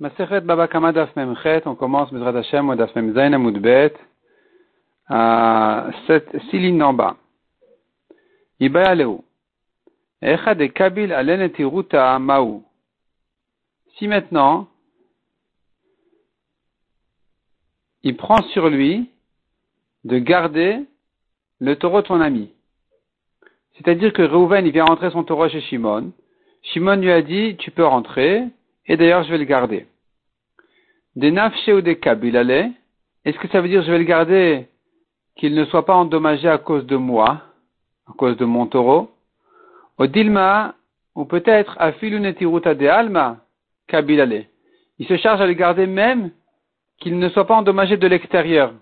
Masechet Baba Kama Daf Memchet, on commence Bezrat Hashem Daf Mem Zayin Amudbet à six lignes en bas. Ibaya Leu. Echa de Kabil Alen et Iruta Maou. Si maintenant, il prend sur lui de garder le taureau de ton ami. C'est-à-dire que Reuven, il vient rentrer son taureau chez Shimon. Shimon lui a dit, tu peux rentrer, et d'ailleurs je vais le garder. Des nafshe ou des kabilale, est-ce que ça veut dire je vais le garder qu'il ne soit pas endommagé à cause de moi, à cause de mon taureau? Au dilma, ou peut-être à filunetiruta de alma, kabilale. Il se charge à le garder même qu'il ne soit pas endommagé de l'extérieur.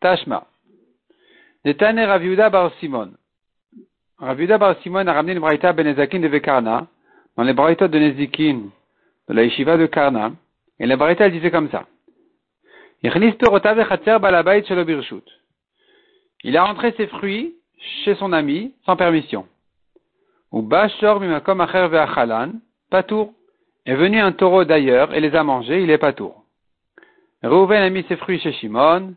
Tashma. Netane Raviuda Bar Simon. Raviuda Bar Simon a ramené le Braïta Benezakin de Vekarna, dans les Braïtas de Nezikin, de la Yeshiva de Karna, et la Braïta disait comme ça. Il a rentré ses fruits chez son ami sans permission. Ou Bashor Mimakom Acher Ve'achalan, Patour. Est venu un taureau d'ailleurs et les a mangés, il est Patour. Reuven a mis ses fruits chez Shimon,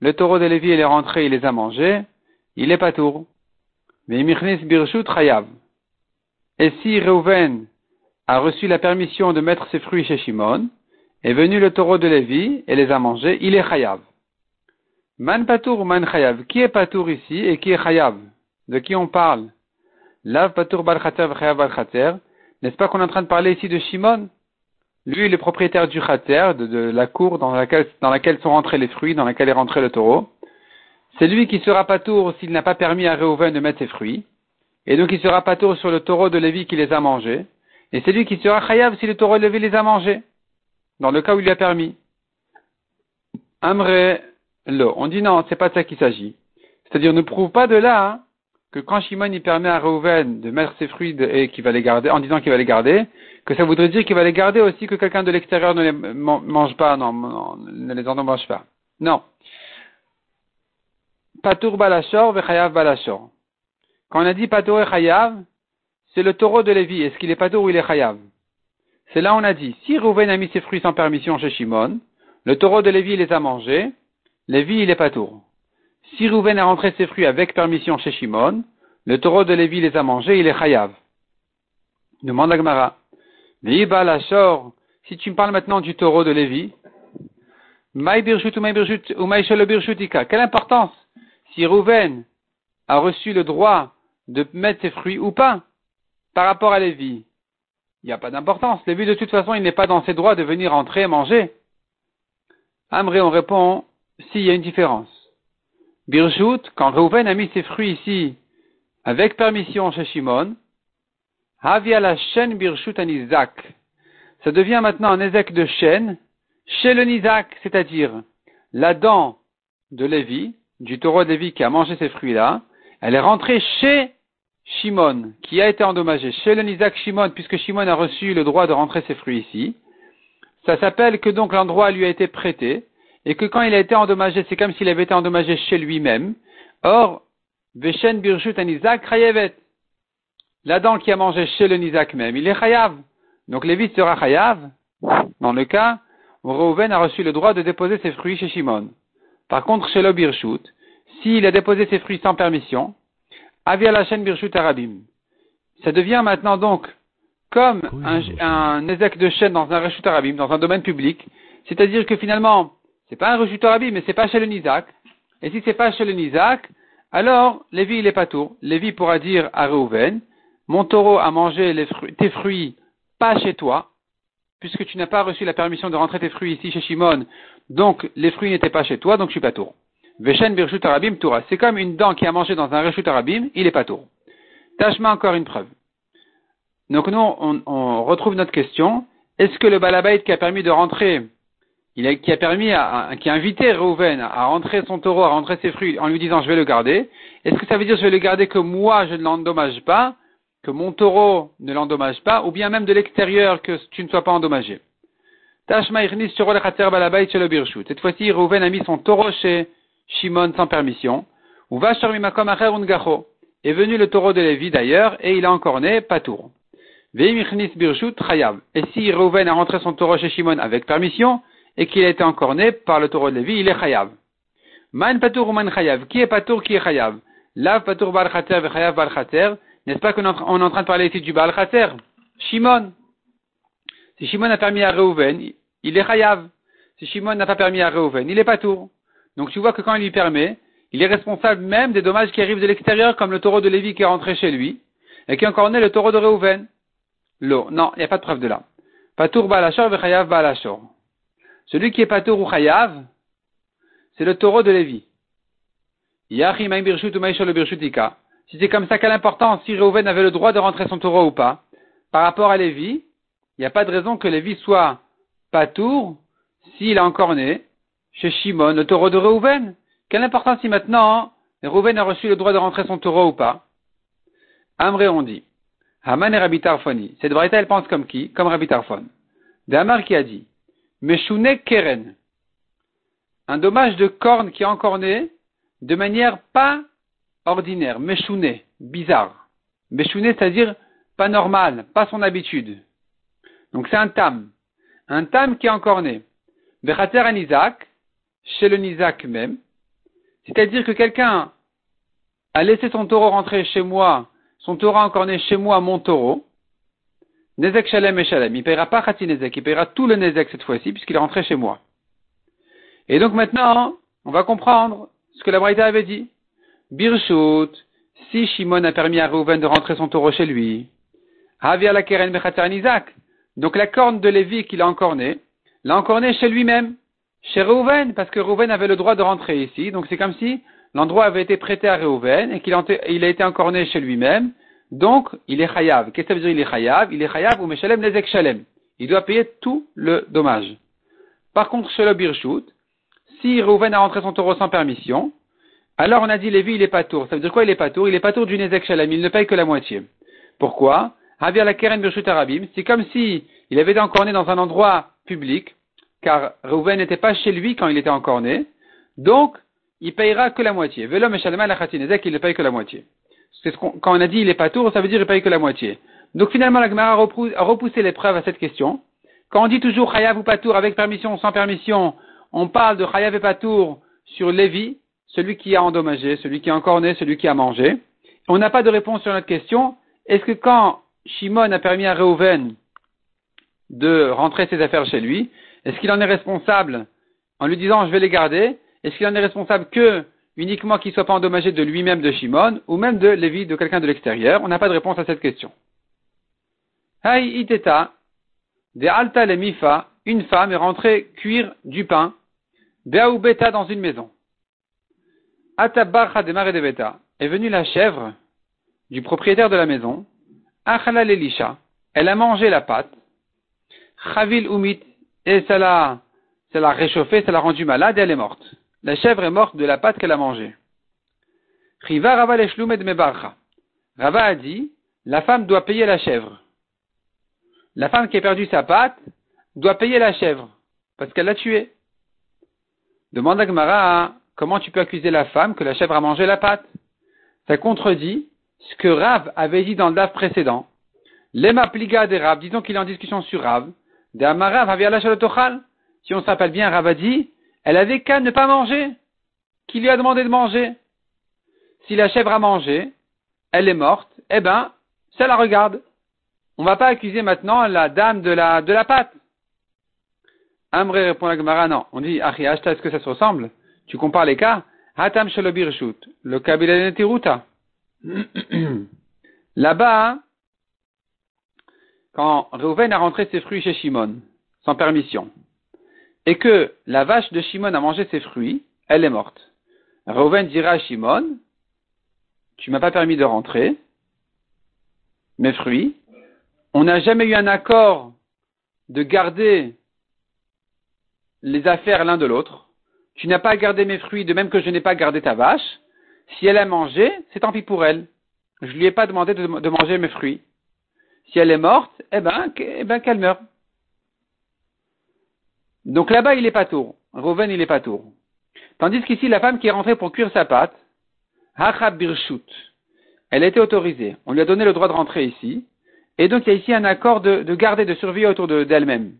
le taureau de Lévi il est rentré, il les a mangés, il est Patour. Ve'imichnis Birshut Chayav. Et si Reuven a reçu la permission de mettre ses fruits chez Shimon, est venu le taureau de Lévi et les a mangés, il est chayav. Man patour ou man chayav? Qui est patour ici et qui est chayav? De qui on parle? Lav patour bal chayav bal N'est-ce pas qu'on est en train de parler ici de Shimon? Lui, le propriétaire du chater, de, la cour dans laquelle, dans laquelle sont rentrés les fruits, dans laquelle est rentré le taureau. C'est lui qui sera patour s'il n'a pas permis à Reuven de mettre ses fruits. Et donc il sera patour sur le taureau de Lévi qui les a mangés. Et c'est lui qui sera chayav si le taureau de Lévi les a mangés dans le cas où il lui a permis. Amre lo. On dit non, c'est pas de ça qu'il s'agit. C'est-à-dire, ne prouve pas de là que quand Shimon il permet à Reuven de mettre ses fruits et qu'il va les garder, en disant qu'il va les garder, que ça voudrait dire qu'il va les garder aussi que quelqu'un de l'extérieur ne les mange pas, non, ne les endommage pas. Non. Patour balashor vechayav balashor. Quand on a dit patour et chayav, c'est le taureau de Lévi. Est-ce qu'il est patour ou il est chayav? C'est là on a dit, si Rouven a mis ses fruits sans permission chez Shimon, le taureau de Lévi les a mangés, Lévi il est pas tour. Si Rouven a rentré ses fruits avec permission chez Shimon, le taureau de Lévi les a mangés, il est chayav. Demande la si tu me parles maintenant du taureau de Lévi, quelle importance si Rouven a reçu le droit de mettre ses fruits ou pas par rapport à Lévi il n'y a pas d'importance. Lévi, de toute façon, il n'est pas dans ses droits de venir entrer et manger. Amré, on répond, s'il y a une différence. Birjout, quand Reuven a mis ses fruits ici, avec permission chez Shimon, Havia la chaîne Birjout an Isaac. Ça devient maintenant un Ezek de chêne chez le Nizak, c'est-à-dire la dent de Lévi, du taureau de Lévi qui a mangé ces fruits-là, elle est rentrée chez Shimon, qui a été endommagé chez le Nizak Shimon, puisque Shimon a reçu le droit de rentrer ses fruits ici, ça s'appelle que donc l'endroit lui a été prêté, et que quand il a été endommagé, c'est comme s'il avait été endommagé chez lui-même. Or, Veshen Birshut Nizak Chayevet. La dent qui a mangé chez le Nizak même, il est Chayav. Donc Lévi sera Chayav, dans le cas où Reuven a reçu le droit de déposer ses fruits chez Shimon. Par contre, chez le Birshut, s'il a déposé ses fruits sans permission, La chaîne Birchut Arabim. Ça devient maintenant donc comme un, un de chaîne dans un Reshut Arabim, dans un domaine public. C'est-à-dire que finalement, c'est pas un Reshut Arabim, mais c'est pas chez le Nizak. Et si c'est pas chez le Nizak, alors Lévi il est pas tout. Lévi pourra dire à Reuven, mon taureau a mangé les fruits, tes fruits pas chez toi, puisque tu n'as pas reçu la permission de rentrer tes fruits ici chez Shimon, donc les fruits n'étaient pas chez toi, donc je suis pas tour. Veshen Birshut Arabim Toura. C'est comme une dent qui a mangé dans un Reshut Arabim, il est pas tour. Tachma encore une preuve. Donc nous, on, retrouve notre question. Est-ce que le balabait qui a permis de rentrer, qui a permis à, qui a invité Reuven à rentrer son taureau, à rentrer ses fruits en lui disant je vais le garder, est-ce que ça veut dire je vais le garder que moi je ne l'endommage pas, que mon taureau ne l'endommage pas, ou bien même de l'extérieur que tu ne sois pas endommagé? Tashma Cette fois-ci, Reuven a mis son taureau chez Shimon sans permission, ou va Makom Acher Ungacho. Est venu le taureau de Lévi d'ailleurs, et il a encore né Patour. Veimichnis birshut chayav. Et si Reuven a rentré son taureau chez Shimon avec permission, et qu'il a été encore né par le taureau de Lévi, il est chayav. Man patour ou man chayav? Qui est patour, qui est chayav? Lav patour bal chater chayav. N'est-ce pas qu'on est en train de parler ici du bal chater? Shimon. Si Shimon a permis à Reuven, il est chayav. Si Shimon n'a pas permis à Reuven, il est patour. Donc tu vois que quand il lui permet, il est responsable même des dommages qui arrivent de l'extérieur, comme le taureau de Lévi qui est rentré chez lui, et qui encore né le taureau de Reuven. L'eau. Non, il n'y a pas de preuve de là. Patour balachor vechayav balachor. Celui qui est patour ou chayav, c'est le taureau de Lévi. Si c'est comme ça quelle importance si Reuven avait le droit de rentrer son taureau ou pas, par rapport à Lévi, il n'y a pas de raison que Lévi soit patour s'il a encore né chez Shimon, le taureau de Reuven. Quelle importance si maintenant Reuven a reçu le droit de rentrer son taureau ou pas Amré on dit. Haman et Rabbi Tarfoni. Cette variété, elle pense comme qui Comme Rabbi Tarfon. Damar qui a dit. Meshune Keren. Un dommage de corne qui est encore né de manière pas ordinaire. Meshune. Bizarre. Meshune, c'est-à-dire pas normal, pas son habitude. Donc c'est un tam. Un tam qui est encore né. Bechater Isaac, chez le Nizak même. C'est-à-dire que quelqu'un a laissé son taureau rentrer chez moi son Torah encore né chez moi, mon taureau, Nezek Shalem et Shalem. Il ne paiera pas Khati Nezek, il paiera tout le Nezek cette fois-ci, puisqu'il est rentré chez moi. Et donc maintenant, on va comprendre ce que la Braïta avait dit. Birshut, si Shimon a permis à Reuven de rentrer son taureau chez lui, Havia la Keren Isaac. Donc la corne de Lévi qu'il a encore né, l'a encore né chez lui-même, chez Reuven, parce que Reuven avait le droit de rentrer ici. Donc c'est comme si l'endroit avait été prêté à Réhouven et qu'il a, été encore né chez lui-même, donc il est chayav. Qu'est-ce que ça veut dire il est chayav? Il est chayav ou meshalem lezek shalem. Il doit payer tout le dommage. Par contre, chez le birshut, si Réhouven a rentré son taureau sans permission, alors on a dit Lévi il est pas tour. Ça veut dire quoi il est pas tour? Il est pas tour du nezek shalem, il ne paye que la moitié. Pourquoi? Havir la keren birshut arabim, c'est comme si il avait été encore dans un endroit public, car Réhouven n'était pas chez lui quand il était encore né. Donc, il payera que la moitié. Velom et la il ne paye que la moitié. C'est ce quand on a dit il est pas tour, ça veut dire il paye que la moitié. Donc finalement, la Gemara a repoussé l'épreuve à cette question. Quand on dit toujours chayav ou patour avec permission ou sans permission, on parle de chayav et patour sur Lévi, celui qui a endommagé, celui qui a encore né, celui qui a mangé. On n'a pas de réponse sur notre question. Est-ce que quand Shimon a permis à Reuven de rentrer ses affaires chez lui, est-ce qu'il en est responsable en lui disant je vais les garder? Est-ce qu'il en est responsable que uniquement qu'il ne soit pas endommagé de lui-même de Shimon, ou même de Lévi, de quelqu'un de l'extérieur? On n'a pas de réponse à cette question. Hay iteta, de alta le mifa, une femme est rentrée cuire du pain, beta dans une maison. Atabarcha de mare de beta, est venue la chèvre du propriétaire de la maison, achala lelisha, elle a mangé la pâte, chavil umit, et ça l'a, ça l'a réchauffée, ça l'a rendue malade et elle est morte. La chèvre est morte de la pâte qu'elle a mangée. Riva Rava Mebarcha. Rava a dit, la femme doit payer la chèvre. La femme qui a perdu sa pâte doit payer la chèvre, parce qu'elle l'a tuée. Demande à Gmara, comment tu peux accuser la femme que la chèvre a mangé la pâte? Ça contredit ce que Rav avait dit dans le DAF précédent. Lema pliga de Rav, disons qu'il est en discussion sur Rav. De Amarav Si on s'appelle bien, Rav a dit, elle avait qu'à ne pas manger. Qui lui a demandé de manger Si la chèvre a mangé, elle est morte, eh ben, ça la regarde. On ne va pas accuser maintenant la dame de la, de la pâte. Amré répond à Gemara, non. On dit, Achia, est-ce que ça se ressemble? Tu compares les cas Hatam shalobirshut, le kabilanetiruta. Là-bas, quand Reuven a rentré ses fruits chez Shimon, sans permission, et que la vache de Shimon a mangé ses fruits, elle est morte. Reuven dira à Shimon, tu m'as pas permis de rentrer, mes fruits, on n'a jamais eu un accord de garder les affaires l'un de l'autre, tu n'as pas gardé mes fruits de même que je n'ai pas gardé ta vache, si elle a mangé, c'est tant pis pour elle. Je lui ai pas demandé de, manger mes fruits. Si elle est morte, eh ben, eh ben qu'elle meurt. Donc là-bas, il est pas tour. Rouven, il est pas tour. Tandis qu'ici, la femme qui est rentrée pour cuire sa pâte, Hachab Birshut, elle a été autorisée. On lui a donné le droit de rentrer ici. Et donc il y a ici un accord de, garder, de surveiller autour d'elle-même.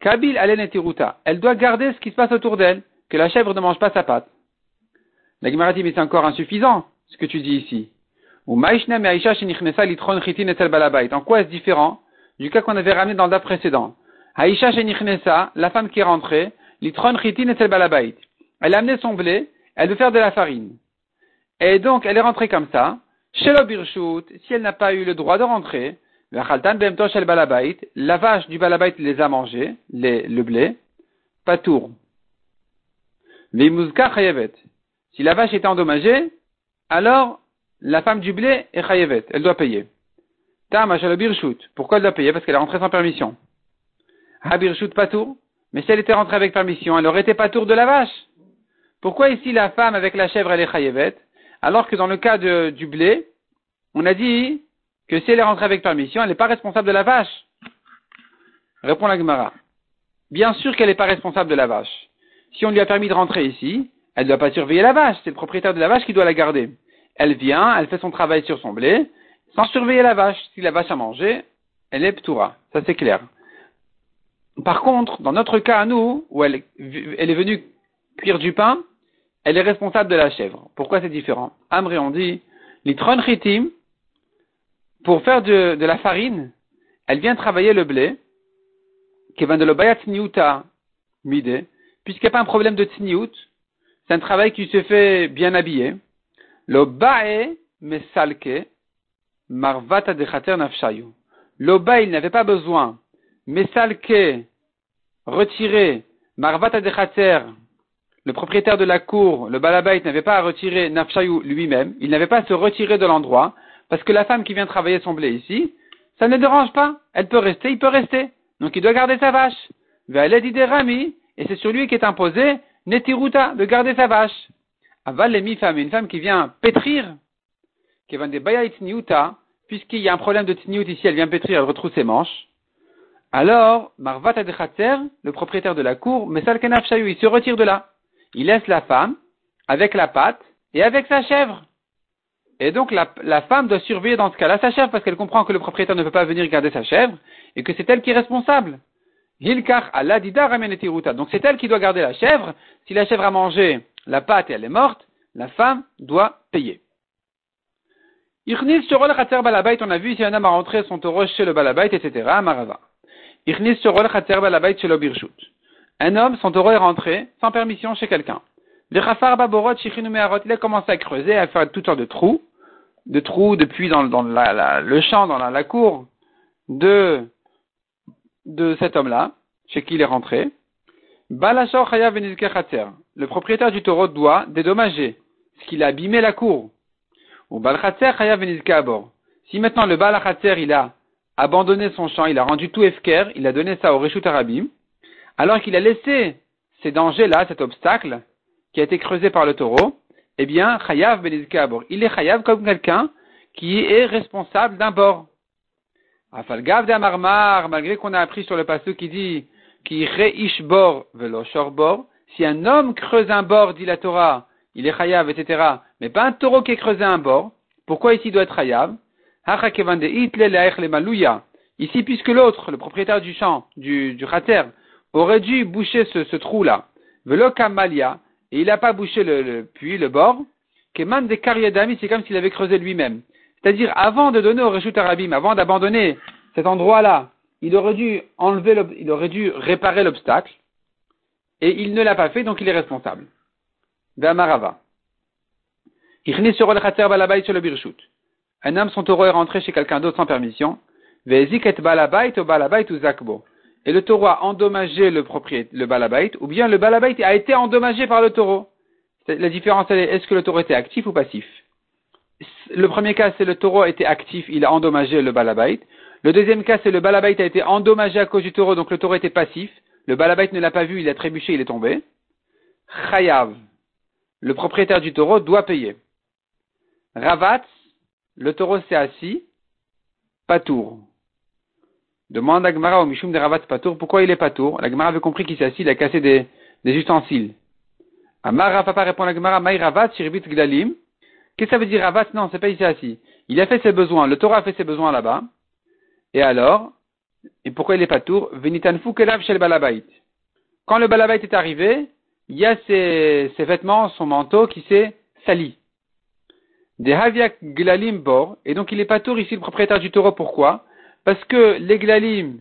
Kabil alen et Elle doit garder ce qui se passe autour d'elle, que la chèvre ne mange pas sa pâte. La Gemara dit, mais c'est encore insuffisant, ce que tu dis ici. Ou En quoi est-ce différent du cas qu'on avait ramené dans le précédent? Aisha la femme qui est rentrée, litron chitin balabait. Elle a amené son blé, elle veut faire de la farine. Et donc, elle est rentrée comme ça. Chez birshut, si elle n'a pas eu le droit de rentrer, la vache du balabait les a mangés, le blé, pas tour. Si la vache était endommagée, alors la femme du blé est chayevet, elle doit payer. Pourquoi elle doit payer? Parce qu'elle est rentrée sans permission. Habirshut patour. Mais si elle était rentrée avec permission, elle aurait été patour de la vache. Pourquoi ici la femme avec la chèvre elle est chayevet? Alors que dans le cas du blé, on a dit que si elle est rentrée avec permission, elle n'est pas responsable de la vache. Répond la Gemara. Bien sûr qu'elle n'est pas responsable de la vache. Si on lui a permis de rentrer ici, elle ne doit pas surveiller la vache, c'est le propriétaire de la vache qui doit la garder. Elle vient, elle fait son travail sur son blé, sans surveiller la vache. Si la vache a mangé, elle est ptoura. Ça c'est clair. Par contre, dans notre cas à nous, où elle, est venue cuire du pain, elle est responsable de la chèvre. Pourquoi c'est différent? Amri, on dit, l'itron chitim, pour faire de, la farine, elle vient travailler le blé, qui vient de l'obayat tsniuta mide, puisqu'il n'y a pas un problème de tsniout, c'est un travail qui se fait bien habillé. L'obae mesalke marvata dechater nafshayu. L'oba, il n'avait pas besoin, mesalke, retirer, marvata dechater, le propriétaire de la cour, le balabait, n'avait pas à retirer Nafshayou lui-même, il n'avait pas à se retirer de l'endroit, parce que la femme qui vient travailler son blé ici, ça ne dérange pas, elle peut rester, il peut rester. Donc il doit garder sa vache. Rami, et c'est sur lui qui est imposé Netiruta, de garder sa vache. Aval les femme, une femme qui vient pétrir, qui vient des bayait puisqu'il y a un problème de tniut ici, elle vient pétrir, elle retrouve ses manches. Alors, Marvat Adechatzer, le propriétaire de la cour, Kenaf il se retire de là il laisse la femme avec la pâte et avec sa chèvre. Et donc la, femme doit surveiller dans ce cas-là sa chèvre parce qu'elle comprend que le propriétaire ne peut pas venir garder sa chèvre et que c'est elle qui est responsable. Donc c'est elle qui doit garder la chèvre. Si la chèvre a mangé la pâte elle est morte, la femme doit payer. On a vu si un homme a rentré son taureau chez le balabait, etc. Marava. Un homme, son taureau est rentré sans permission chez quelqu'un. Il a commencé à creuser, à faire toutes sortes de trous, de trous depuis dans, le champ, dans la, cour de, de cet homme-là, chez qui il est rentré. Le propriétaire du taureau doit dédommager ce qu'il a abîmé la cour. Ou Si maintenant le Balachatzer, il a abandonné son champ, il a rendu tout efker, il a donné ça au Reshut Arabim, alors qu'il a laissé ces dangers-là, cet obstacle, qui a été creusé par le taureau, eh bien, Chayav Benizkabor. Il est Chayav comme quelqu'un qui est responsable d'un bord. Afalgav Marmar, malgré qu'on a appris sur le passage qui dit qui reish bor velo bor, si un homme creuse un bord, dit la Torah, il est chayav, etc. Mais pas un taureau qui a creusé un bord. Pourquoi ici doit être chayav? Ici, puisque l'autre, le propriétaire du champ, du, du aurait dû boucher ce, trou-là, velo kamalia, et il n'a pas bouché le, puits, le bord, keman de karyadami, c'est comme s'il avait creusé lui-même. C'est-à-dire, avant de donner au Reshut Arabim, avant d'abandonner cet endroit-là, il aurait dû enlever, il aurait dû réparer l'obstacle, et il ne l'a pas fait, donc il est responsable. Ve'amarava. sur le. Un homme, son taureau est rentré chez quelqu'un d'autre sans permission. Et le taureau a endommagé le le balabait, ou bien le balabait a été endommagé par le taureau. La différence, elle est, est-ce que le taureau était actif ou passif? Le premier cas, c'est le taureau était actif, il a endommagé le balabait. Le deuxième cas, c'est le balabait a été endommagé à cause du taureau, donc le taureau était passif. Le balabait ne l'a pas vu, il a trébuché, il est tombé. Chayav, le propriétaire du taureau, doit payer. Ravat, le taureau s'est assis, patour. Demande Agmara au Mishum de Ravat Patour pourquoi il est Patour? L'Agmara avait compris qu'il s'est assis, il a cassé des, ustensiles. Amara Papa répond à l'Agmara Maï Ravat Shirbit Gdalim. Qu'est-ce que ça veut dire Ravat Non, c'est pas il s'est assis. Il a fait ses besoins, le Torah a fait ses besoins là-bas. Et alors, et pourquoi il est pas tour Venitanfu kelav shel balabait. Quand le balabait est arrivé, il y a ses, vêtements, son manteau qui s'est sali. Des glalim bor, et donc il est pas tour ici le propriétaire du taureau. Pourquoi? Parce que les glalim,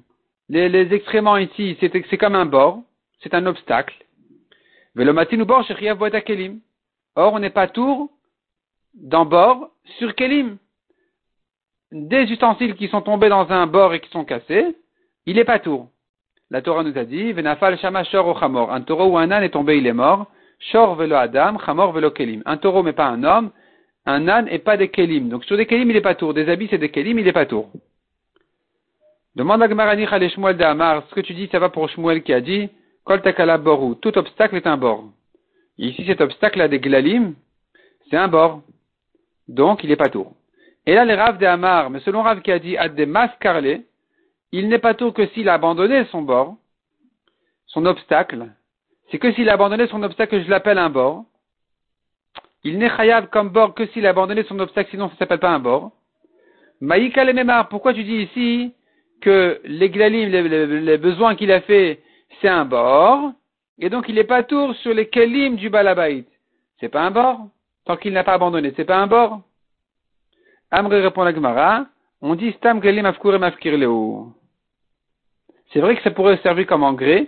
les, excréments ici, c'est comme un bord, c'est un obstacle. Velomatinu bor kelim. Or, on n'est pas tour dans bord sur kelim. Des ustensiles qui sont tombés dans un bord et qui sont cassés, il est pas tour. La Torah nous a dit, Venafal shama shor o chamor. Un taureau ou un âne est tombé, il est mort. Shor velo adam, chamor velo kelim. Un taureau mais pas un homme. Un âne et pas des kelim. Donc sur des kelim, il est pas tour. Des habits, c'est des kelim, il est pas tour. Demande à Gmarani Chale Shmuel de ce que tu dis, ça va pour Shmuel qui a dit, Kol takala boru. Tout obstacle est un bord. Ici, cet obstacle a des glalim, c'est un bord. Donc, il est pas tour. Et là, les Rav de Amar, mais selon Rav qui a dit, ad des mascarlés, il n'est pas tour que s'il a abandonné son bord, son obstacle. C'est que s'il a abandonné son obstacle, je l'appelle un bord. Il n'est chayav comme bord que s'il a abandonné son obstacle, sinon ça s'appelle pas un bord. Maïka le pourquoi tu dis ici que les glalim, les, besoins qu'il a fait, c'est un bord, et donc il n'est pas tour sur les kelim du balabait. C'est pas un bord, tant qu'il n'a pas abandonné, c'est pas un bord. Amre répond la Gemara, on dit stam glalim afkur c'est vrai que ça pourrait servir comme engrais,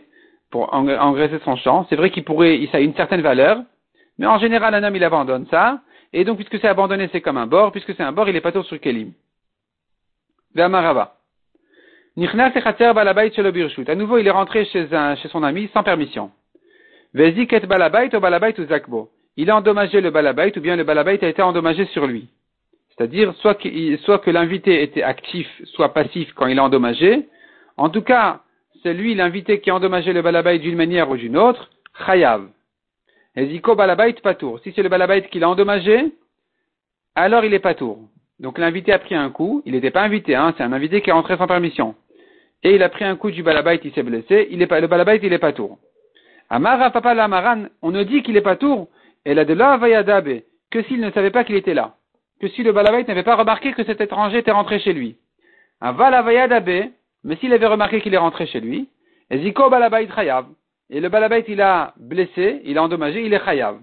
pour engraisser son champ. C'est vrai qu'il pourrait, ça a une certaine valeur. Mais en général, un homme, il abandonne ça. Et donc, puisque c'est abandonné, c'est comme un bord. Puisque c'est un bord, il est pas tout sur Kelim. Ve'amarava. À nouveau, il est rentré chez, un, chez son ami sans permission. Vezik balabait ou balabait ou zakbo. Il a endommagé le balabait ou bien le balabait a été endommagé sur lui. C'est-à-dire, soit que, soit que l'invité était actif, soit passif quand il a endommagé, en tout cas, c'est lui l'invité qui a endommagé le balabait d'une manière ou d'une autre, chayav. Eziko balabait patour. Si c'est le balabait qui l'a endommagé, alors il est patour. Donc l'invité a pris un coup, il n'était pas invité, hein, c'est un invité qui est rentré sans permission. Et il a pris un coup du balabait, il s'est blessé, il est le balabait il est patour. Amara papa lamaran, on ne dit qu'il est patour, et la de là vayadabe, que s'il ne savait pas qu'il était là. Que si le balabait n'avait pas remarqué que cet étranger était rentré chez lui. Vayadabe, mais s'il avait remarqué qu'il est rentré chez lui, et Ziko balabait chayav. Et le balabait, il a blessé, il a endommagé, il est chayav.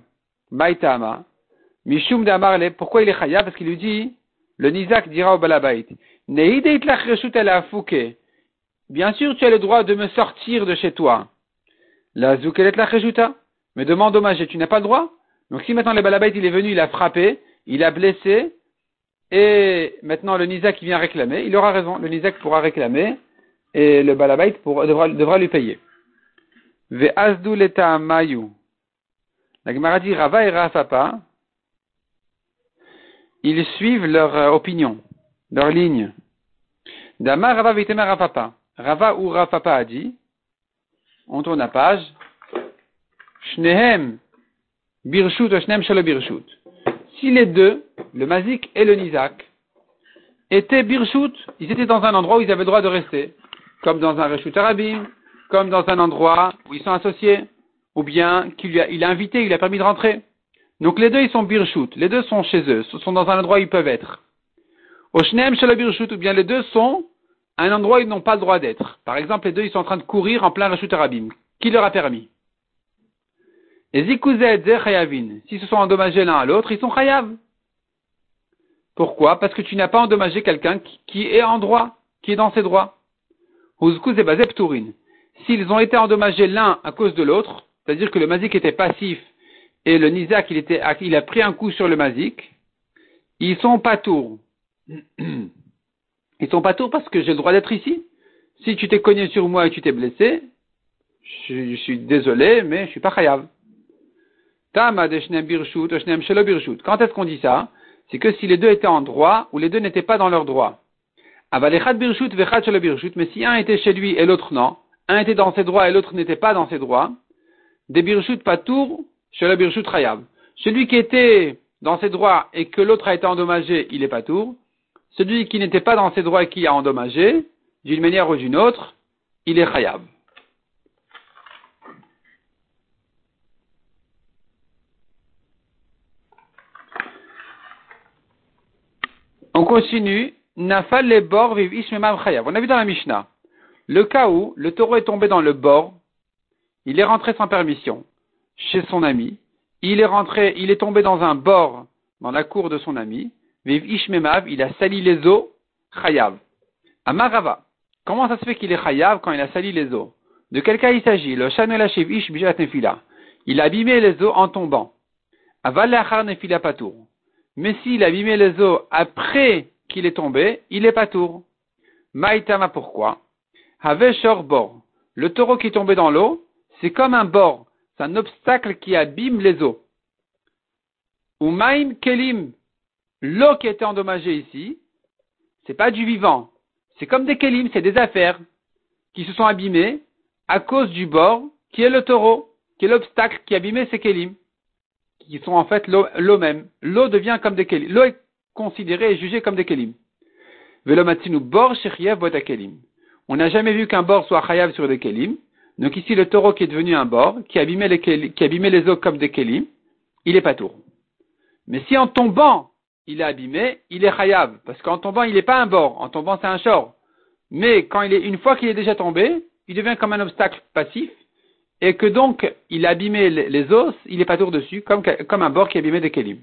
Baitama. Mishum d'amarle. Pourquoi il est chayav? Parce qu'il lui dit, le Nizak dira au balabait, Bien sûr, tu as le droit de me sortir de chez toi. La zoukelet la Mais de m'endommager, tu n'as pas le droit. Donc si maintenant le balabait, il est venu, il a frappé, il a blessé, et maintenant le Nizak vient réclamer, il aura raison, le Nizak pourra réclamer, et le balabait devra, lui payer. Mayu. La Gemara Rava et Rafapa, ils suivent leur euh, opinion, leur ligne. Dama Rava vitema Rafapa. Rava ou Rafapa a dit, on tourne la page, Shnehem birshut shnehem. Si les deux, le mazik et le nizak, étaient birshut, ils étaient dans un endroit où ils avaient le droit de rester comme dans un Reshut Arabim, comme dans un endroit où ils sont associés, ou bien qu'il a, a invité, il a permis de rentrer. Donc les deux, ils sont birshut, les deux sont chez eux, sont dans un endroit où ils peuvent être. Au shneem chez birshut, ou bien les deux sont à un endroit où ils n'ont pas le droit d'être. Par exemple, les deux, ils sont en train de courir en plein Reshut Arabim. Qui leur a permis? Et zikuzet chayavin, s'ils se sont endommagés l'un à l'autre, ils sont chayav. Pourquoi? Parce que tu n'as pas endommagé quelqu'un qui est en droit, qui est dans ses droits. S'ils ont été endommagés l'un à cause de l'autre, c'est-à-dire que le mazik était passif et le nizak il a pris un coup sur le mazik, ils sont pas tours. Ils sont pas tours parce que j'ai le droit d'être ici. Si tu t'es cogné sur moi et tu t'es blessé, je, suis désolé, mais je suis pas chayav. Quand est-ce qu'on dit ça? C'est que si les deux étaient en droit ou les deux n'étaient pas dans leur droit. Mais si un était chez lui et l'autre non, un était dans ses droits et l'autre n'était pas dans ses droits, des birshut patour, chez le birshut chayav. Celui qui était dans ses droits et que l'autre a été endommagé, il est patour. Celui qui n'était pas dans ses droits et qui a endommagé, d'une manière ou d'une autre, il est chayav. On continue nafal les bords viv chayav. On a vu dans la Mishnah. Le cas où le taureau est tombé dans le bord, il est rentré sans permission chez son ami, il est rentré, il est tombé dans un bord dans la cour de son ami, viv ishmemav, il a sali les eaux, chayav. Amarava. Comment ça se fait qu'il est chayav quand il a sali les eaux? De quel cas il s'agit? Le shanelashiv ish. Il a abîmé les eaux en tombant. Aval nefila patour. Mais s'il a abîmé les eaux après qu'il est tombé, il est patour. Maïtama pourquoi? Have bord. Le taureau qui est tombé dans l'eau, c'est comme un bord. C'est un obstacle qui abîme les eaux. Ou maim kelim. L'eau qui était endommagée ici, c'est pas du vivant. C'est comme des kelim, c'est des affaires qui se sont abîmées à cause du bord qui est le taureau, qui est l'obstacle qui a abîmé ces kelim, qui sont en fait l'eau même. L'eau devient comme des kelim. L'eau est considérée et jugée comme des kelim. Bor. On n'a jamais vu qu'un bord soit chayav sur des kelim. Donc ici, le taureau qui est devenu un bord, qui abîmait les, qui abîmait les eaux comme des kelim, il est pas tour. Mais si en tombant, il est abîmé, il est chayav. Parce qu'en tombant, il n'est pas un bord. En tombant, c'est un short. Mais quand il est, une fois qu'il est déjà tombé, il devient comme un obstacle passif. Et que donc, il a abîmé les, os, il n'est pas tour dessus, comme, un bord qui abîmait des kelim.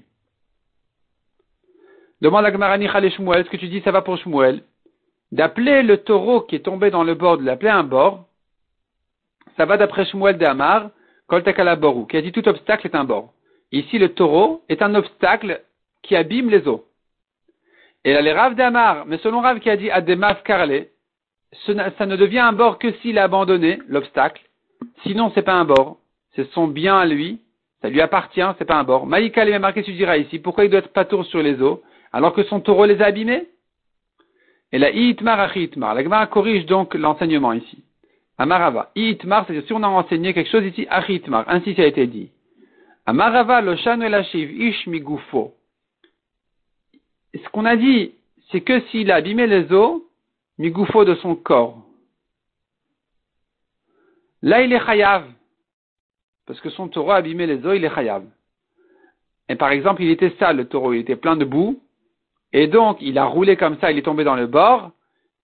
Demande à Gmarani Shmuel, est-ce que tu dis ça va pour Shmuel D'appeler le taureau qui est tombé dans le bord, de l'appeler un bord, ça va d'après Shmuel de Hamar, Koltakalaboru, qui a dit tout obstacle est un bord. Ici, le taureau est un obstacle qui abîme les eaux. Et là, les Rav d'Amar, mais selon Rav qui a dit Ademaf Karle, ça ne devient un bord que s'il a abandonné l'obstacle. Sinon, c'est pas un bord. C'est son bien à lui. Ça lui appartient, c'est pas un bord. Maïka les marqué, tu diras ici, pourquoi il doit être pas tour sur les eaux, alors que son taureau les a abîmés? Et la Iitmar Achitmar. La Gemara corrige donc l'enseignement ici. Amarava. Iitmar, c'est-à-dire si on a enseigné quelque chose ici, Achitmar. Ainsi ça a été dit. Amarava lo shanu ish migufo. Ce qu'on a dit, c'est que s'il a abîmé les os, migufo de son corps. Là, il est chayav. Parce que son taureau a abîmé les os, il est chayav. Et par exemple, il était sale, le taureau, il était plein de boue. Et donc, il a roulé comme ça, il est tombé dans le bord.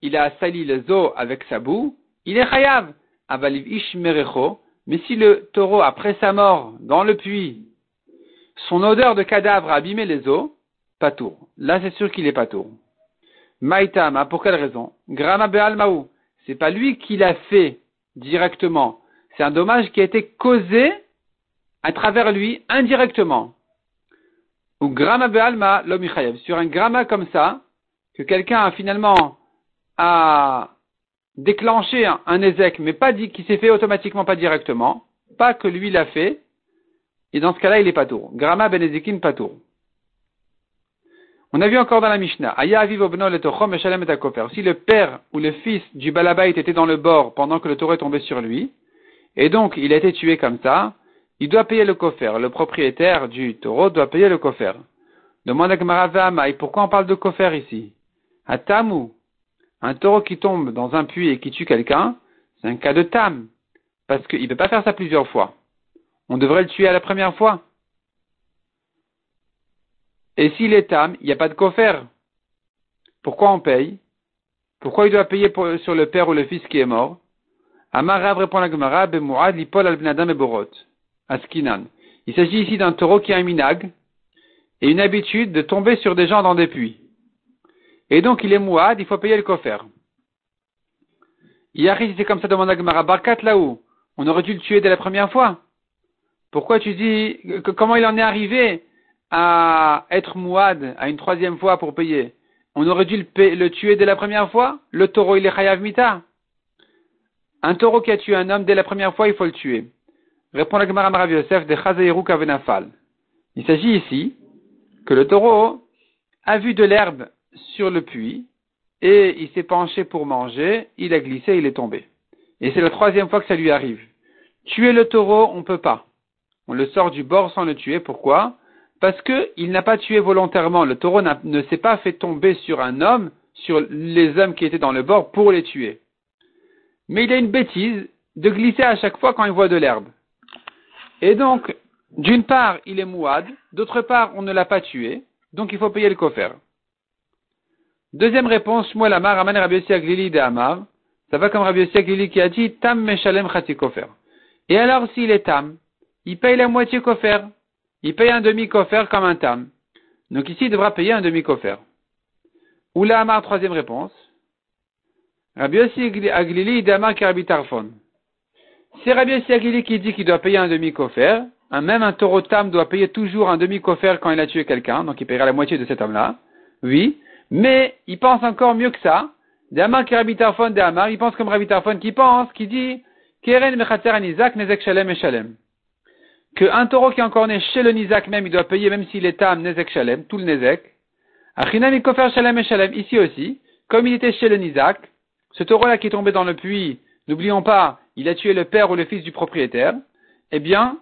Il a sali les os avec sa boue. Il est chayav. Avaliv ish merecho. Mais si le taureau, après sa mort, dans le puits, son odeur de cadavre a abîmé les os, pas tour. Là, c'est sûr qu'il est pas tour. Maïtama, pour quelle raison? Grama be'almaou. C'est pas lui qui l'a fait directement. C'est un dommage qui a été causé à travers lui indirectement. Ou grama be'alma l'omichayev. Sur un grama comme ça, que quelqu'un a finalement a déclenché un, un mais pas dit, qui s'est fait automatiquement, pas directement, pas que lui l'a fait, et dans ce cas-là, il est pas tour. Grama benezikin pas tour. On a vu encore dans la Mishnah, Aya et Si le père ou le fils du balabait était dans le bord pendant que le taureau est tombé sur lui, et donc il a été tué comme ça, il doit payer le kofer. Le propriétaire du taureau doit payer le kofer. Demande à et pourquoi on parle de kofer ici? À Tamu, un taureau qui tombe dans un puits et qui tue quelqu'un, c'est un cas de tam, parce qu'il ne peut pas faire ça plusieurs fois. On devrait le tuer à la première fois. Et s'il est tam, il n'y a pas de kofer. Pourquoi on paye? Pourquoi il doit payer sur le père ou le fils qui est mort? Amarav répond la Gemara, lipol al et borot. Askinan. Il s'agit ici d'un taureau qui a un minag et une habitude de tomber sur des gens dans des puits. Et donc il est mouad, il faut payer le kofer. Yari, c'est comme ça demande Gemara, Barkat là-haut. On aurait dû le tuer dès la première fois. Pourquoi tu dis, comment il en est arrivé à être mouad à une troisième fois pour payer. On aurait dû le, tuer dès la première fois? Le taureau, il est chayav mita. Un taureau qui a tué un homme dès la première fois, il faut le tuer. Répond la Gemara Marav Yosef de Chazayiru Kavenafal. Il s'agit ici que le taureau a vu de l'herbe sur le puits et il s'est penché pour manger, il a glissé, il est tombé. Et c'est la troisième fois que ça lui arrive. Tuer le taureau, on ne peut pas. On le sort du bord sans le tuer. Pourquoi? Parce qu'il n'a pas tué volontairement. Le taureau ne s'est pas fait tomber sur un homme, sur les hommes qui étaient dans le bord pour les tuer. Mais il a une bêtise de glisser à chaque fois quand il voit de l'herbe. Et donc, d'une part, il est mouad, d'autre part, on ne l'a pas tué, donc il faut payer le coffre. Deuxième réponse, Shmuel Amar, ramène Rabbi Aglili de Amar. Ça va comme Rabbi Aglili qui a dit Tam Meshalem Chati Kofer. Et alors, s'il est Tam, il paye la moitié Kofer. Il paye un demi-Kofer comme un Tam. Donc ici, il devra payer un demi-Kofer. Oula Amar, troisième réponse. Rabbi Yossi Aglili de Amar qui Rabbi Tarfon. C'est Rabbi Yossi Aglili qui dit qu'il doit payer un demi-Kofer. Même un taureau Tam doit payer toujours un demi-Kofer quand il a tué quelqu'un. Donc il paiera la moitié de cet homme-là. Oui. Mais il pense encore mieux que ça. D'Amar qui Rabbi Tarfon, d'Amar, il pense comme Rabbi Tarfon qui pense, qui dit, Keren Mechater Nizak, Nezek Shalem et. Que un taureau qui est encore né chez le Nizak même, il doit payer même s'il est Tam, Nezek Shalem, tout le Nezek. Achinam Kofer Shalem et Shalem, ici aussi, comme il était chez le Nizak, ce taureau-là qui est tombé dans le puits, n'oublions pas, il a tué le père ou le fils du propriétaire, eh bien,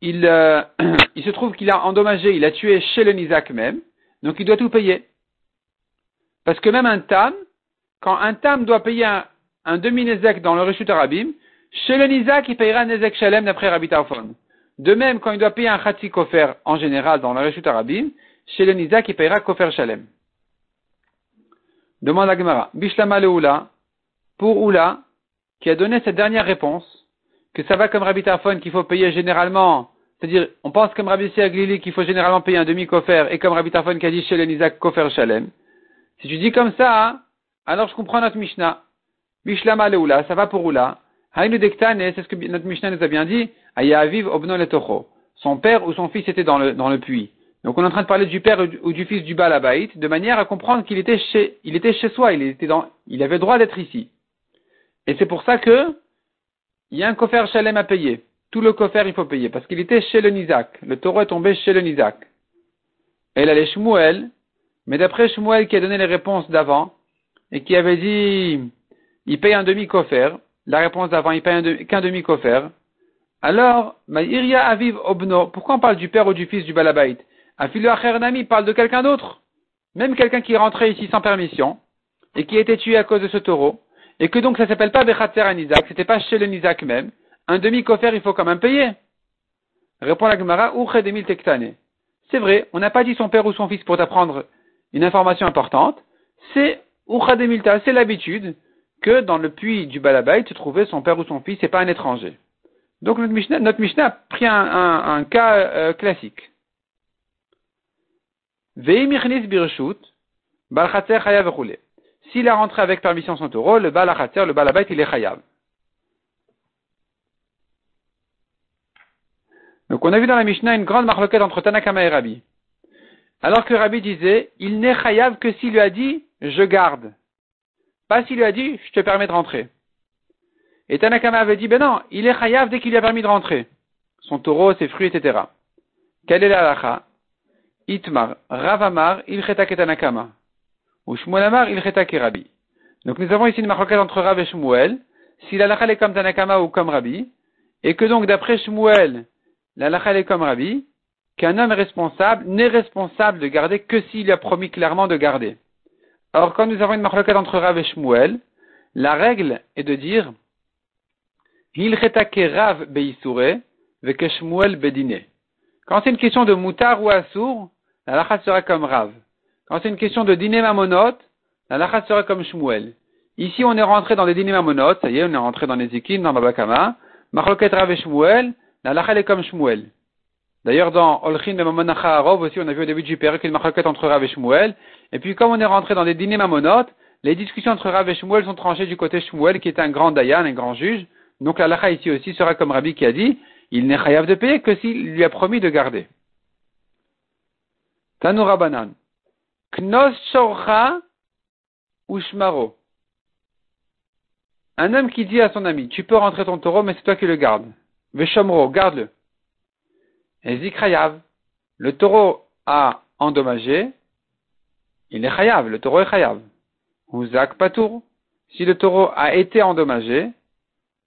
il, euh, il se trouve qu'il a endommagé, il a tué chez le Nizak même, donc il doit tout payer. Parce que même un tam, quand un tam doit payer un, demi-nezek dans le Rishut Arabim, chez le Nizak, il payera un nezek shalem d'après Rabbi Tarfon. De même, quand il doit payer un khatsi kofer en général dans le Rishut Arabim, chez le il payera kofer shalem. Demande à Gemara. Bishlama le Oula, pour Oula, qui a donné cette dernière réponse, que ça va comme Rabbi Tarfon qu'il faut payer généralement, c'est-à-dire, on pense comme Rabbi Glili qu'il faut généralement payer un demi-kofer, et comme Rabbi Tarfon qui a dit chez le kofer shalem. Si tu dis comme ça, hein, alors je comprends notre Mishnah. Mishlama leula, ça va pour Oula. Hainu dektane, c'est ce que notre Mishnah nous a bien dit. Ayaviv obno letocho. Son père ou son fils était dans le, dans le puits. Donc on est en train de parler du père ou du fils du Balabaït, de manière à comprendre qu'il était chez, il était chez soi, il était dans, il avait le droit d'être ici. Et c'est pour ça que, il y a un coffre chalem à payer. Tout le coffre il faut payer, parce qu'il était chez le Nizak. Le taureau est tombé chez le Nizak. Et là, les Shmuel, mais d'après Shmuel qui a donné les réponses d'avant, et qui avait dit, il paye un demi-cofer, la réponse d'avant, il paye qu'un demi-cofer, alors, Iria Aviv Obno, pourquoi on parle du père ou du fils du Balabait? Afilu Achernami parle de quelqu'un d'autre, même quelqu'un qui est rentré ici sans permission, et qui a été tué à cause de ce taureau, et que donc ça s'appelle pas Bechatzer à Nizak, c'était pas chez le Nizak même, un demi-cofer il faut quand même payer. Répond la Gemara, Demil Tektane. C'est vrai, on n'a pas dit son père ou son fils pour t'apprendre une information importante, c'est Uchademilta, c'est l'habitude que dans le puits du Balabait se trouvait son père ou son fils et pas un étranger. Donc notre Mishnah, a pris un, cas euh, classique. S'il a rentré avec permission son taureau, le balachatzer, le balabait, il est chayav. Donc on a vu dans la Mishnah une grande marloquette entre Tanakama et Rabbi. Alors que Rabbi disait, il n'est chayav que s'il lui a dit, je garde. Pas s'il lui a dit, je te permets de rentrer. Et Tanakama avait dit, ben non, il est chayav dès qu'il lui a permis de rentrer. Son taureau, ses fruits, etc. Quelle est la Itmar, Ravamar, il et Tanakama. Ou Shmuelamar, il et Rabbi. Donc nous avons ici une marquette entre Rav et Shmuel. Si la est comme Tanakama ou comme Rabbi, et que donc d'après Shmuel, la est comme Rabbi, qu'un homme responsable n'est responsable de garder que s'il a promis clairement de garder. Or, quand nous avons une marloquette entre Rav et Shmuel, la règle est de dire Il Rav beisure veke Shmuel bedine. Quand c'est une question de moutar ou assour, la lacha sera comme Rav. Quand c'est une question de dîner mamonot, la lacha sera comme Shmuel. Ici, on est rentré dans des dîners mamonot, ça y est, on est rentré dans les zikim, dans Babakama. Marloquette Rav et Shmuel, la lacha est comme Shmuel. D'ailleurs, dans Olchin de Mamonacha Arov aussi, on a vu au début du période une marquette entre Rav et Shmuel. Et puis, comme on est rentré dans des dîners mamonotes, les discussions entre Rav et Shmuel sont tranchées du côté Shmuel, qui est un grand dayan, un grand juge. Donc, la lacha ici aussi sera comme Rabbi qui a dit, il n'est chayav de payer que s'il lui a promis de garder. Tanoura banan. Knos shorcha ushmaro. Un homme qui dit à son ami, tu peux rentrer ton taureau, mais c'est toi qui le gardes. Veshomro, garde-le. Et Zikrayav, le taureau a endommagé, il est chayav, le taureau est chayav. Ou Zak patour, si le taureau a été endommagé,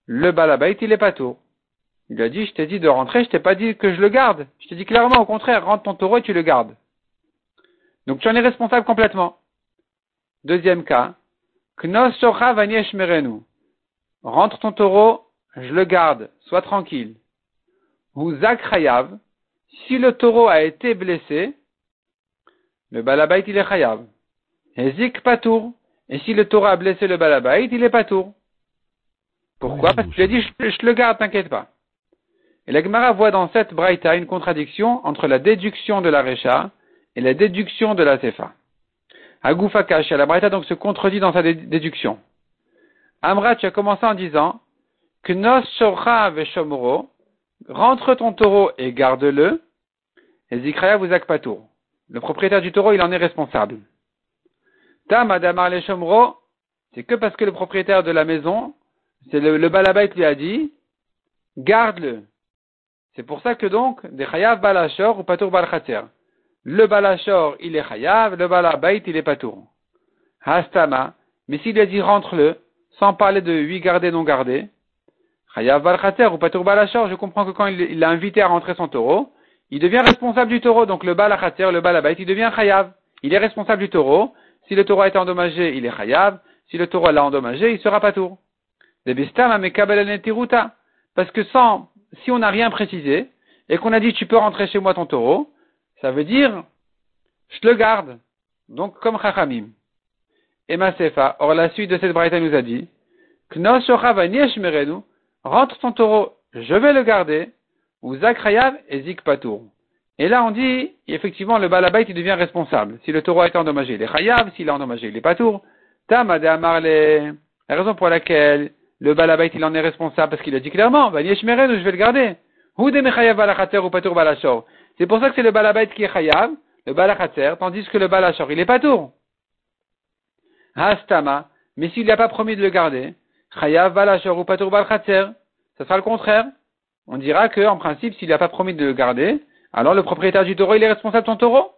le balabait il est patour. Il lui a dit, je t'ai dit de rentrer, je t'ai pas dit que je le garde. Je t'ai dit clairement, au contraire, rentre ton taureau et tu le gardes. Donc tu en es responsable complètement. Deuxième cas, Knos merenu. Rentre ton taureau, je le garde, sois tranquille. Ou Zak chayav, si le taureau a été blessé, le balabait il est chayav. Ezik patour. Et si le taureau a blessé le balabait, il est patour. Pourquoi Parce qu'il a dit, je, le garde, t'inquiète pas. Et la Gemara voit dans cette braïta une contradiction entre la déduction de la Recha et la déduction de la Sefa. Agoufakash, la braïta donc se contredit dans sa déduction. Amra, tu as commencé en disant, Knos shorcha veshomoro, rentre ton taureau et garde-le, et Zikraya vous akpatour. Le propriétaire du taureau, il en est responsable. Tam adamar le c'est que parce que le propriétaire de la maison, c'est le, le balabait lui a dit, garde-le. C'est pour ça que donc, des chayav balachor ou patour balchater. Le balachor, il est chayav, le balabait, il est patour. Hastama, mais s'il a dit rentre-le, sans parler de lui garder, non garder, chayav balchater ou patour balachor, je comprends que quand il l'a invité à rentrer son taureau, il devient responsable du taureau, donc le balachater, le balabait, il devient chayav. Il est responsable du taureau. Si le taureau a été endommagé, il est chayav. Si le taureau l'a endommagé, il sera patour. Parce que sans, si on n'a rien précisé, et qu'on a dit tu peux rentrer chez moi ton taureau, ça veut dire, je le garde. Donc, comme Chachamim. Et Masefa, or la suite de cette braïta nous a dit, rentre ton taureau, je vais le garder, ou Zakrayav et Zik Patour. Et là, on dit, effectivement, le balabait, il devient responsable. Si le taureau été endommagé, il est. S'il est endommagé, il est patour. Tamade Amarle. La raison pour laquelle le balabait, il en est responsable parce qu'il a dit clairement, je vais le garder. C'est pour ça que c'est le balabait qui est chayav, le balachater, tandis que le balachor, il est patour. Hastama. Mais s'il n'a pas promis de le garder, chayav, balachor ou patour balachater, ça sera le contraire. On dira que, en principe, s'il n'a pas promis de le garder, alors le propriétaire du taureau, il est responsable de son taureau.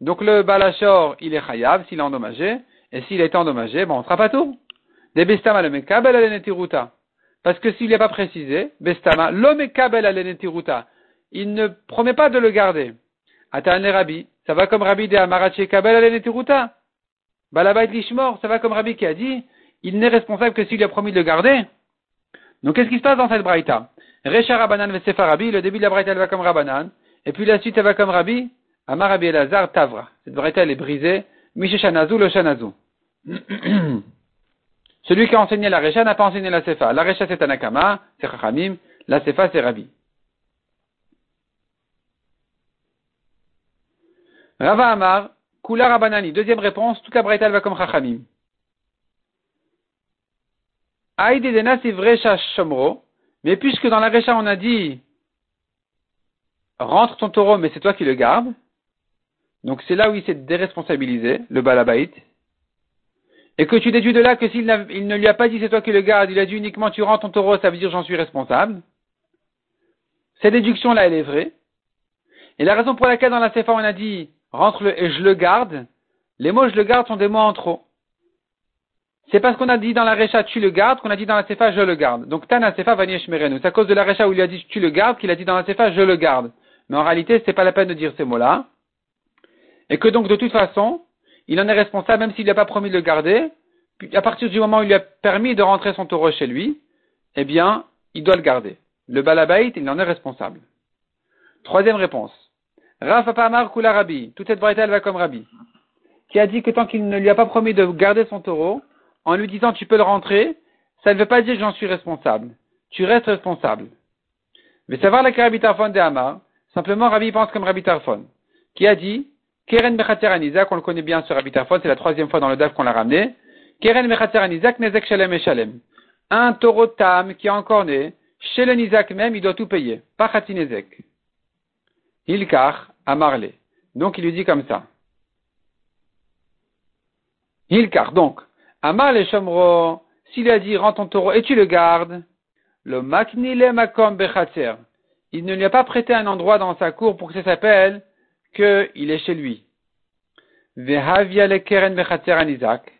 Donc le balachor, il est chayav s'il est endommagé, et s'il est endommagé, bon, on sera pas tout. Des bestama le mekabel Parce que s'il n'est pas précisé, bestama, le mekabel alenetiruta. Il ne promet pas de le garder. Atane Rabbi, ça va comme Rabbi de Amarache kabel alenetiruta. Balabait lishmor, ça va comme Rabbi qui a dit, il n'est responsable que s'il a promis de le garder. Donc qu'est-ce qui se passe dans cette braïta? Recha Rabanan Rabbi, le début de la braïta elle va comme Rabanan, et puis la suite elle va comme Rabbi, Amar Rabbi Elazar Tavra. Cette braïta elle est brisée, Misheshanazu le Shanazu. Celui qui a enseigné la Recha n'a pas enseigné la Sefa. La Recha c'est Anakama, c'est Chachamim, la Sefa c'est Rabbi. Rava Amar, Kula Rabanani. Deuxième réponse, toute la braïta va comme Chachamim. Aïde Dena Recha Shomro. Mais puisque dans la Récha on a dit rentre ton taureau, mais c'est toi qui le gardes, donc c'est là où il s'est déresponsabilisé, le balabait, et que tu déduis de là que s'il ne lui a pas dit c'est toi qui le gardes, il a dit uniquement tu rentres ton taureau, ça veut dire j'en suis responsable. Cette déduction-là, elle est vraie. Et la raison pour laquelle dans la CFA on a dit rentre-le et je le garde, les mots je le garde sont des mots en trop. C'est parce qu'on a dit dans la Recha tu le gardes qu'on a dit dans la Sefa je le garde. Donc Tana Sefa Merenu. C'est à cause de la Recha où il a dit tu le gardes qu'il a dit dans la Sefa je le garde. Mais en réalité, c'est pas la peine de dire ces mots-là. Et que donc de toute façon, il en est responsable même s'il n'a pas promis de le garder. À partir du moment où il lui a permis de rentrer son taureau chez lui, eh bien, il doit le garder. Le balabait, il en est responsable. Troisième réponse. Rafa Pamar Kula Rabbi. Toute cette elle va comme Rabbi. Qui a dit que tant qu'il ne lui a pas promis de garder son taureau, en lui disant tu peux le rentrer, ça ne veut pas dire que j'en suis responsable. Tu restes responsable. Mais savoir la Karabitarfon de Hamar, simplement Rabbi pense comme Rabbi Tarfon, qui a dit, Keren Mechater Anizak, on le connaît bien sur Rabbi Tarfon, c'est la troisième fois dans le DAF qu'on l'a ramené, Keren Mechater Anizak, Nezek Shalem et Shalem. Un taureau tam qui est encore né, chez le même, il doit tout payer. Pas Nezek. Ilkar a marlé. Donc il lui dit comme ça. Ilkar, donc, Amal et Shomro, s'il a dit rends ton taureau et tu le gardes, le maknile makom bechatzer, il ne lui a pas prêté un endroit dans sa cour pour que ça s'appelle qu'il est chez lui. Vehavia le keren bechatzer anizak.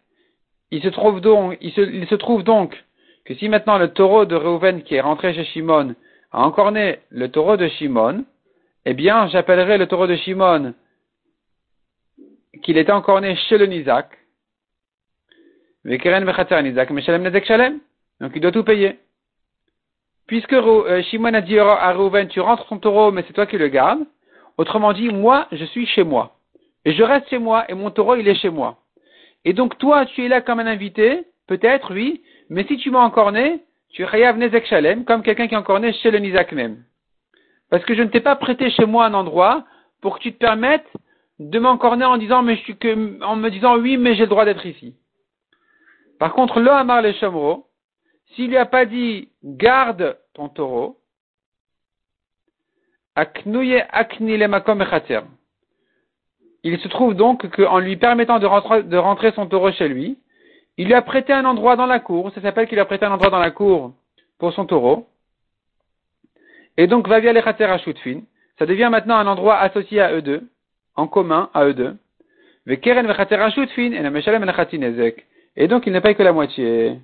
Il se trouve donc, il se, il se trouve donc que si maintenant le taureau de Reuven qui est rentré chez Shimon a encore né le taureau de Shimon, eh bien, j'appellerai le taureau de Shimon qu'il était encore né chez le Nizak, donc il doit tout payer. Puisque euh, Shimon a dit à Reuven, tu rentres ton taureau, mais c'est toi qui le gardes. Autrement dit, moi, je suis chez moi. Et je reste chez moi, et mon taureau, il est chez moi. Et donc toi, tu es là comme un invité, peut-être, oui, mais si tu m'as encore né, tu es chayav nezek shalem, comme quelqu'un qui est encore né chez le Nizak même. Parce que je ne t'ai pas prêté chez moi un endroit pour que tu te permettes de m'encorner en disant, mais je suis que, en me disant oui, mais j'ai le droit d'être ici. Par contre, le Hamar le Shamro, s'il lui a pas dit garde ton taureau, il se trouve donc qu'en lui permettant de rentrer, de rentrer son taureau chez lui, il lui a prêté un endroit dans la cour, ça s'appelle qu'il a prêté un endroit dans la cour pour son taureau. Et donc, va via les ça devient maintenant un endroit associé à eux deux, en commun à eux deux. Et donc, il ne paye que la moitié.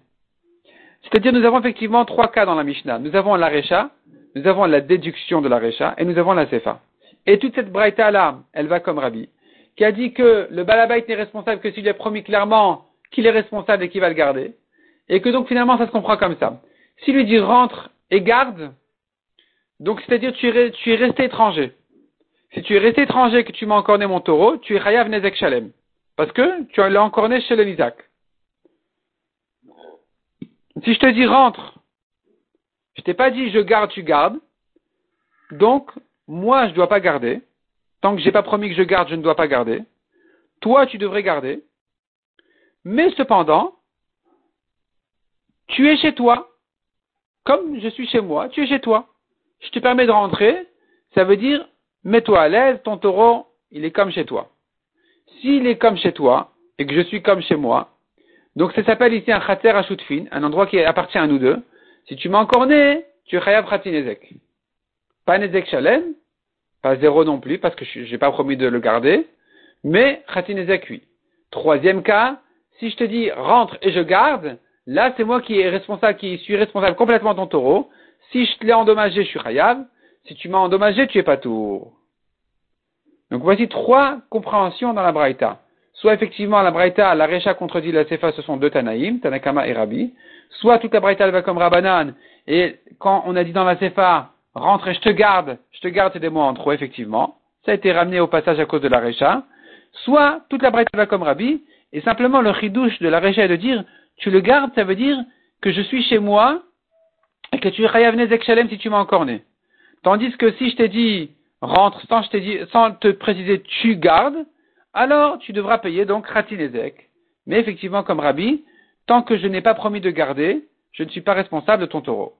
C'est-à-dire, nous avons effectivement trois cas dans la Mishnah. Nous avons la Recha, nous avons la déduction de la Recha, et nous avons la Sefa. Et toute cette braïta-là, elle va comme Rabbi, qui a dit que le Balabait n'est responsable que s'il a promis clairement qu'il est responsable et qu'il va le garder. Et que donc finalement, ça se comprend comme ça. S'il lui dit rentre et garde, donc c'est-à-dire tu es, tu es resté étranger. Si tu es resté étranger et que tu m'as encore né mon taureau, tu es Hayav Nezek Shalem. Parce que tu l'as encore né chez le Isaac. Si je te dis rentre, je t'ai pas dit je garde, tu gardes. Donc, moi, je ne dois pas garder. Tant que j'ai pas promis que je garde, je ne dois pas garder. Toi, tu devrais garder. Mais cependant, tu es chez toi. Comme je suis chez moi, tu es chez toi. Je te permets de rentrer. Ça veut dire, mets-toi à l'aise, ton taureau, il est comme chez toi. S'il est comme chez toi, et que je suis comme chez moi, donc ça s'appelle ici un khater à un endroit qui appartient à nous deux. Si tu m'as encore né, tu es chayav khatinezek. Pas nezek shalem, pas zéro non plus, parce que je n'ai pas promis de le garder, mais khatinezek oui. Troisième cas, si je te dis rentre et je garde, là c'est moi qui suis responsable complètement de ton taureau. Si je te l'ai endommagé, je suis chayav. Si tu m'as endommagé, tu es pas tour. Donc voici trois compréhensions dans la Braïta soit effectivement la Braïta, la Recha contredit la Sefa, ce sont deux Tanaïm, Tanakama et Rabbi, soit toute la Braïta elle va comme Rabbanan, et quand on a dit dans la Sefa, rentre et je te garde, je te garde, c'est des mots en trop, effectivement, ça a été ramené au passage à cause de la Recha, soit toute la Braïta va comme Rabbi, et simplement le chidouche de la Recha est de dire, tu le gardes, ça veut dire que je suis chez moi, et que tu Nezek Shalem si tu m'as encore né. Tandis que si je t'ai dit, rentre, sans te préciser, tu gardes, alors tu devras payer donc Khatinezek. Mais effectivement, comme Rabbi, tant que je n'ai pas promis de garder, je ne suis pas responsable de ton taureau.